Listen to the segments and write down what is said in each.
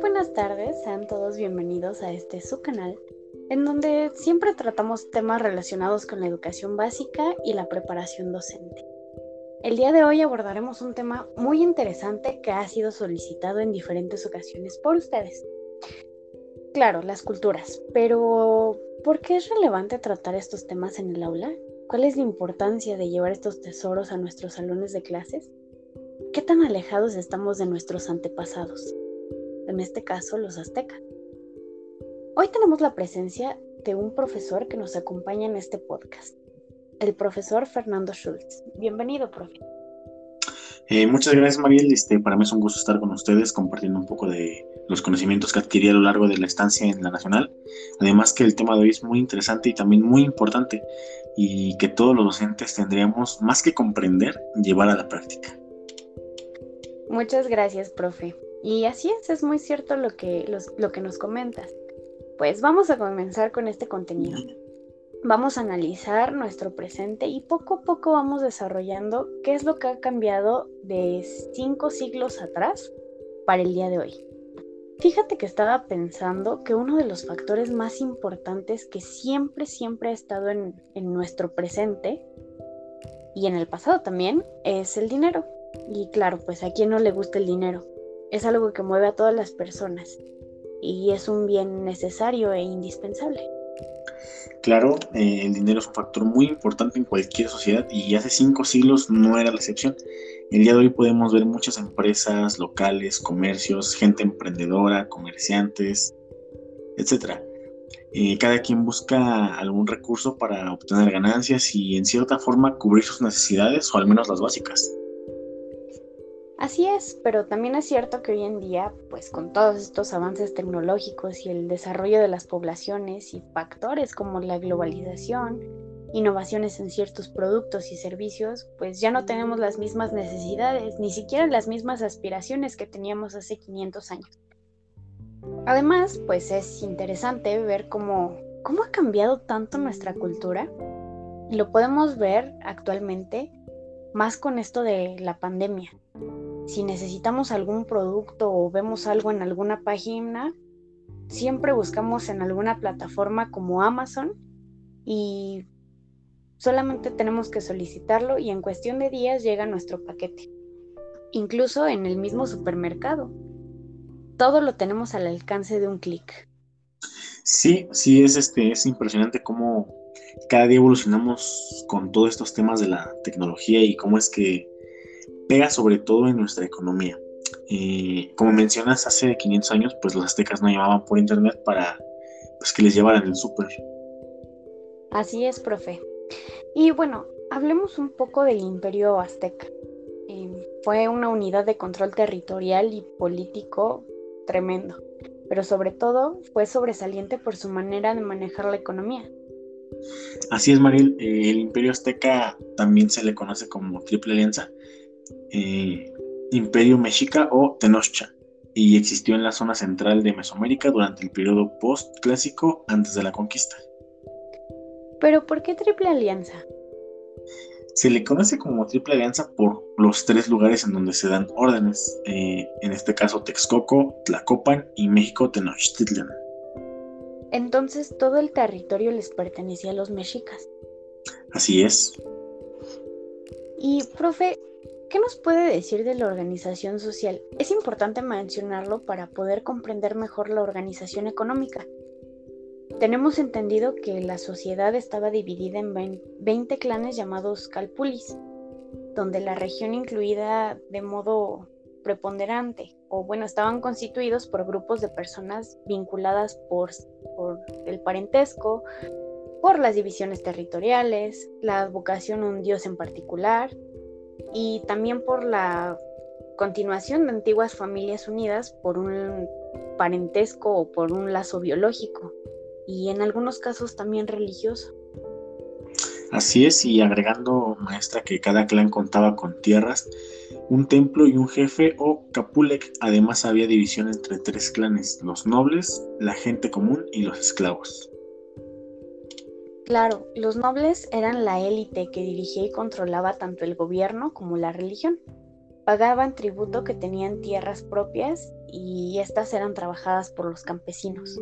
Buenas tardes, sean todos bienvenidos a este su canal, en donde siempre tratamos temas relacionados con la educación básica y la preparación docente. El día de hoy abordaremos un tema muy interesante que ha sido solicitado en diferentes ocasiones por ustedes. Claro, las culturas, pero ¿por qué es relevante tratar estos temas en el aula? ¿Cuál es la importancia de llevar estos tesoros a nuestros salones de clases? ¿Qué tan alejados estamos de nuestros antepasados? En este caso, los aztecas. Hoy tenemos la presencia de un profesor que nos acompaña en este podcast, el profesor Fernando Schultz. Bienvenido, profe. Eh, muchas gracias, Mariel. Este, para mí es un gusto estar con ustedes compartiendo un poco de los conocimientos que adquirí a lo largo de la estancia en la Nacional. Además que el tema de hoy es muy interesante y también muy importante y que todos los docentes tendríamos más que comprender, llevar a la práctica. Muchas gracias, profe. Y así es, es muy cierto lo que, lo que nos comentas. Pues vamos a comenzar con este contenido. Vamos a analizar nuestro presente y poco a poco vamos desarrollando qué es lo que ha cambiado de cinco siglos atrás para el día de hoy. Fíjate que estaba pensando que uno de los factores más importantes que siempre, siempre ha estado en, nuestro presente y en el pasado también es el dinero. Y claro, pues a quien no le gusta el dinero. Es algo que mueve a todas las personas y es un bien necesario e indispensable. Claro, eh, el dinero es un factor muy importante en cualquier sociedad y hace cinco siglos no era la excepción. El día de hoy podemos ver muchas empresas locales, comercios, gente emprendedora, comerciantes, etc. Eh, cada quien busca algún recurso para obtener ganancias y en cierta forma cubrir sus necesidades o al menos las básicas. Así es, pero también es cierto que hoy en día, pues con todos estos avances tecnológicos y el desarrollo de las poblaciones y factores como la globalización, innovaciones en ciertos productos y servicios, pues ya no tenemos las mismas necesidades, ni siquiera las mismas aspiraciones que teníamos hace 500 años. Además, pues es interesante ver cómo, cómo ha cambiado tanto nuestra cultura. Lo podemos ver actualmente más con esto de la pandemia. Si necesitamos algún producto o vemos algo en alguna página, siempre buscamos en alguna plataforma como Amazon y Solamente tenemos que solicitarlo y en cuestión de días llega nuestro paquete. Incluso en el mismo supermercado. Todo lo tenemos al alcance de un clic. Sí, sí, es, este, es impresionante cómo cada día evolucionamos con todos estos temas de la tecnología y cómo es que pega sobre todo en nuestra economía. Eh, como mencionas, hace 500 años, pues los aztecas no llamaban por internet para pues, que les llevaran el súper. Así es, profe. Y bueno, hablemos un poco del imperio azteca. Em, fue una unidad de control territorial y político tremendo, pero sobre todo fue sobresaliente por su manera de manejar la economía. Así es, Maril. Eh, el imperio azteca también se le conoce como Triple Alianza, eh, Imperio Mexica o Tenochtitlan y existió en la zona central de Mesoamérica durante el periodo post-clásico antes de la conquista. Pero ¿por qué Triple Alianza? Se le conoce como Triple Alianza por los tres lugares en donde se dan órdenes, eh, en este caso Texcoco, Tlacopan y México Tenochtitlan. Entonces todo el territorio les pertenecía a los mexicas. Así es. Y, profe, ¿qué nos puede decir de la organización social? Es importante mencionarlo para poder comprender mejor la organización económica. Tenemos entendido que la sociedad estaba dividida en 20 clanes llamados Calpulis, donde la región incluida de modo preponderante, o bueno, estaban constituidos por grupos de personas vinculadas por, por el parentesco, por las divisiones territoriales, la advocación a un dios en particular, y también por la continuación de antiguas familias unidas por un parentesco o por un lazo biológico y en algunos casos también religioso. Así es, y agregando, maestra, que cada clan contaba con tierras, un templo y un jefe o capulec. Además había división entre tres clanes, los nobles, la gente común y los esclavos. Claro, los nobles eran la élite que dirigía y controlaba tanto el gobierno como la religión. pagaban tributo que tenían tierras propias y estas eran trabajadas por los campesinos.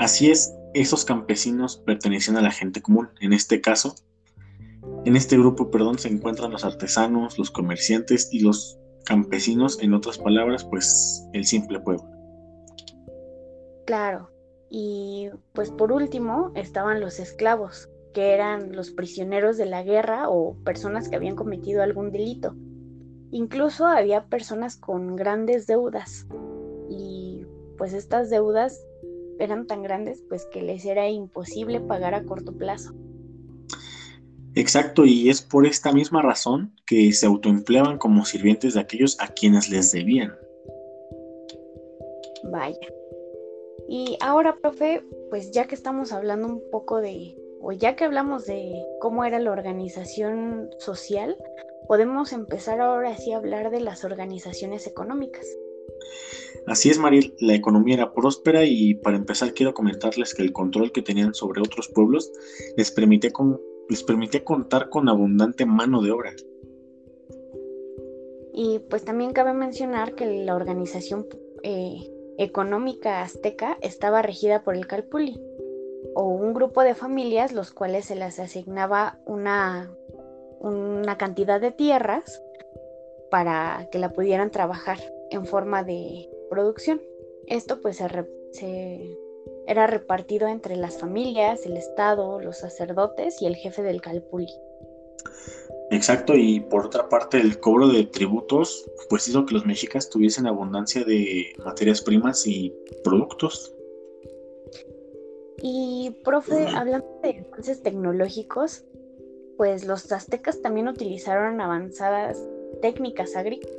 Así es, esos campesinos pertenecían a la gente común. En este caso, en este grupo, perdón, se encuentran los artesanos, los comerciantes y los campesinos, en otras palabras, pues el simple pueblo. Claro, y pues por último estaban los esclavos, que eran los prisioneros de la guerra o personas que habían cometido algún delito. Incluso había personas con grandes deudas y pues estas deudas eran tan grandes pues que les era imposible pagar a corto plazo. Exacto, y es por esta misma razón que se autoempleaban como sirvientes de aquellos a quienes les debían. Vaya. Y ahora, profe, pues ya que estamos hablando un poco de, o ya que hablamos de cómo era la organización social, podemos empezar ahora sí a hablar de las organizaciones económicas. Así es, Mariel, la economía era próspera y para empezar quiero comentarles que el control que tenían sobre otros pueblos les permitía, les permitía contar con abundante mano de obra. Y pues también cabe mencionar que la organización eh, económica azteca estaba regida por el Calpuli, o un grupo de familias los cuales se les asignaba una, una cantidad de tierras para que la pudieran trabajar en forma de producción. Esto pues se, era repartido entre las familias, el Estado, los sacerdotes y el jefe del Calpuli. Exacto, y por otra parte el cobro de tributos pues hizo que los mexicas tuviesen abundancia de materias primas y productos. Y profe, hablando de avances tecnológicos, pues los aztecas también utilizaron avanzadas técnicas agrícolas.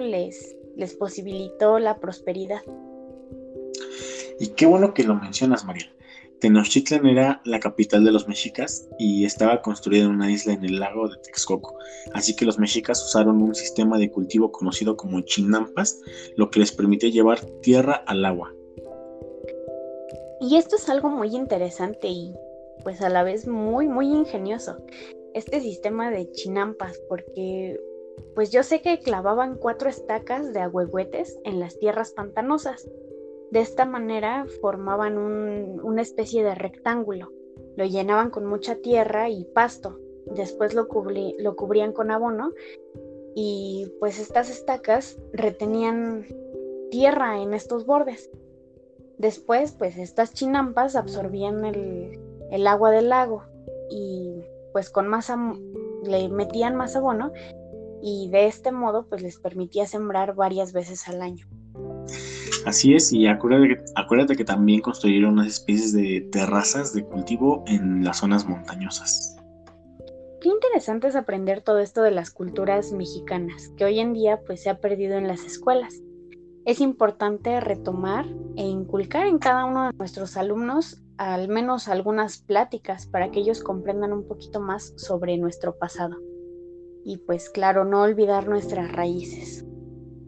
Les, les posibilitó la prosperidad. Y qué bueno que lo mencionas, María. Tenochtitlan era la capital de los mexicas y estaba construida en una isla en el lago de Texcoco, así que los mexicas usaron un sistema de cultivo conocido como chinampas, lo que les permitía llevar tierra al agua. Y esto es algo muy interesante y pues a la vez muy muy ingenioso, este sistema de chinampas, porque pues yo sé que clavaban cuatro estacas de agüehuetes en las tierras pantanosas de esta manera formaban una especie de rectángulo. Lo llenaban con mucha tierra y pasto. Después lo, cubrían con abono y pues estas estacas retenían tierra en estos bordes. Después, pues estas chinampas absorbían el, el agua del lago y pues con más le metían más abono y de este modo pues les permitía sembrar varias veces al año. Así es, y acuérdate, que también construyeron unas especies de terrazas de cultivo en las zonas montañosas. Qué interesante es aprender todo esto de las culturas mexicanas, que hoy en día pues se ha perdido en las escuelas. Es importante retomar e inculcar en cada uno de nuestros alumnos al menos algunas pláticas para que ellos comprendan un poquito más sobre nuestro pasado. Y pues claro, no olvidar nuestras raíces.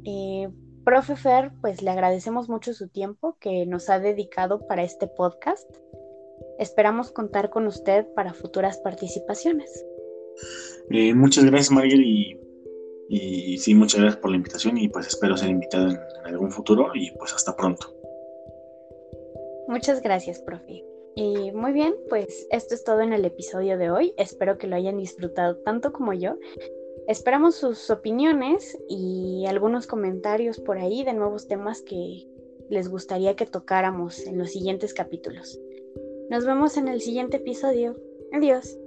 Eh, Profe Fer, pues le agradecemos mucho su tiempo que nos ha dedicado para este podcast. Esperamos contar con usted para futuras participaciones. Eh, muchas gracias, Mariel, y, sí, muchas gracias por la invitación y pues espero ser invitado en, algún futuro y pues hasta pronto. Muchas gracias, profe. Y muy bien, pues esto es todo en el episodio de hoy. Espero que lo hayan disfrutado tanto como yo Esperamos sus opiniones y algunos comentarios por ahí de nuevos temas que les gustaría que tocáramos en los siguientes capítulos. Nos vemos en el siguiente episodio. Adiós.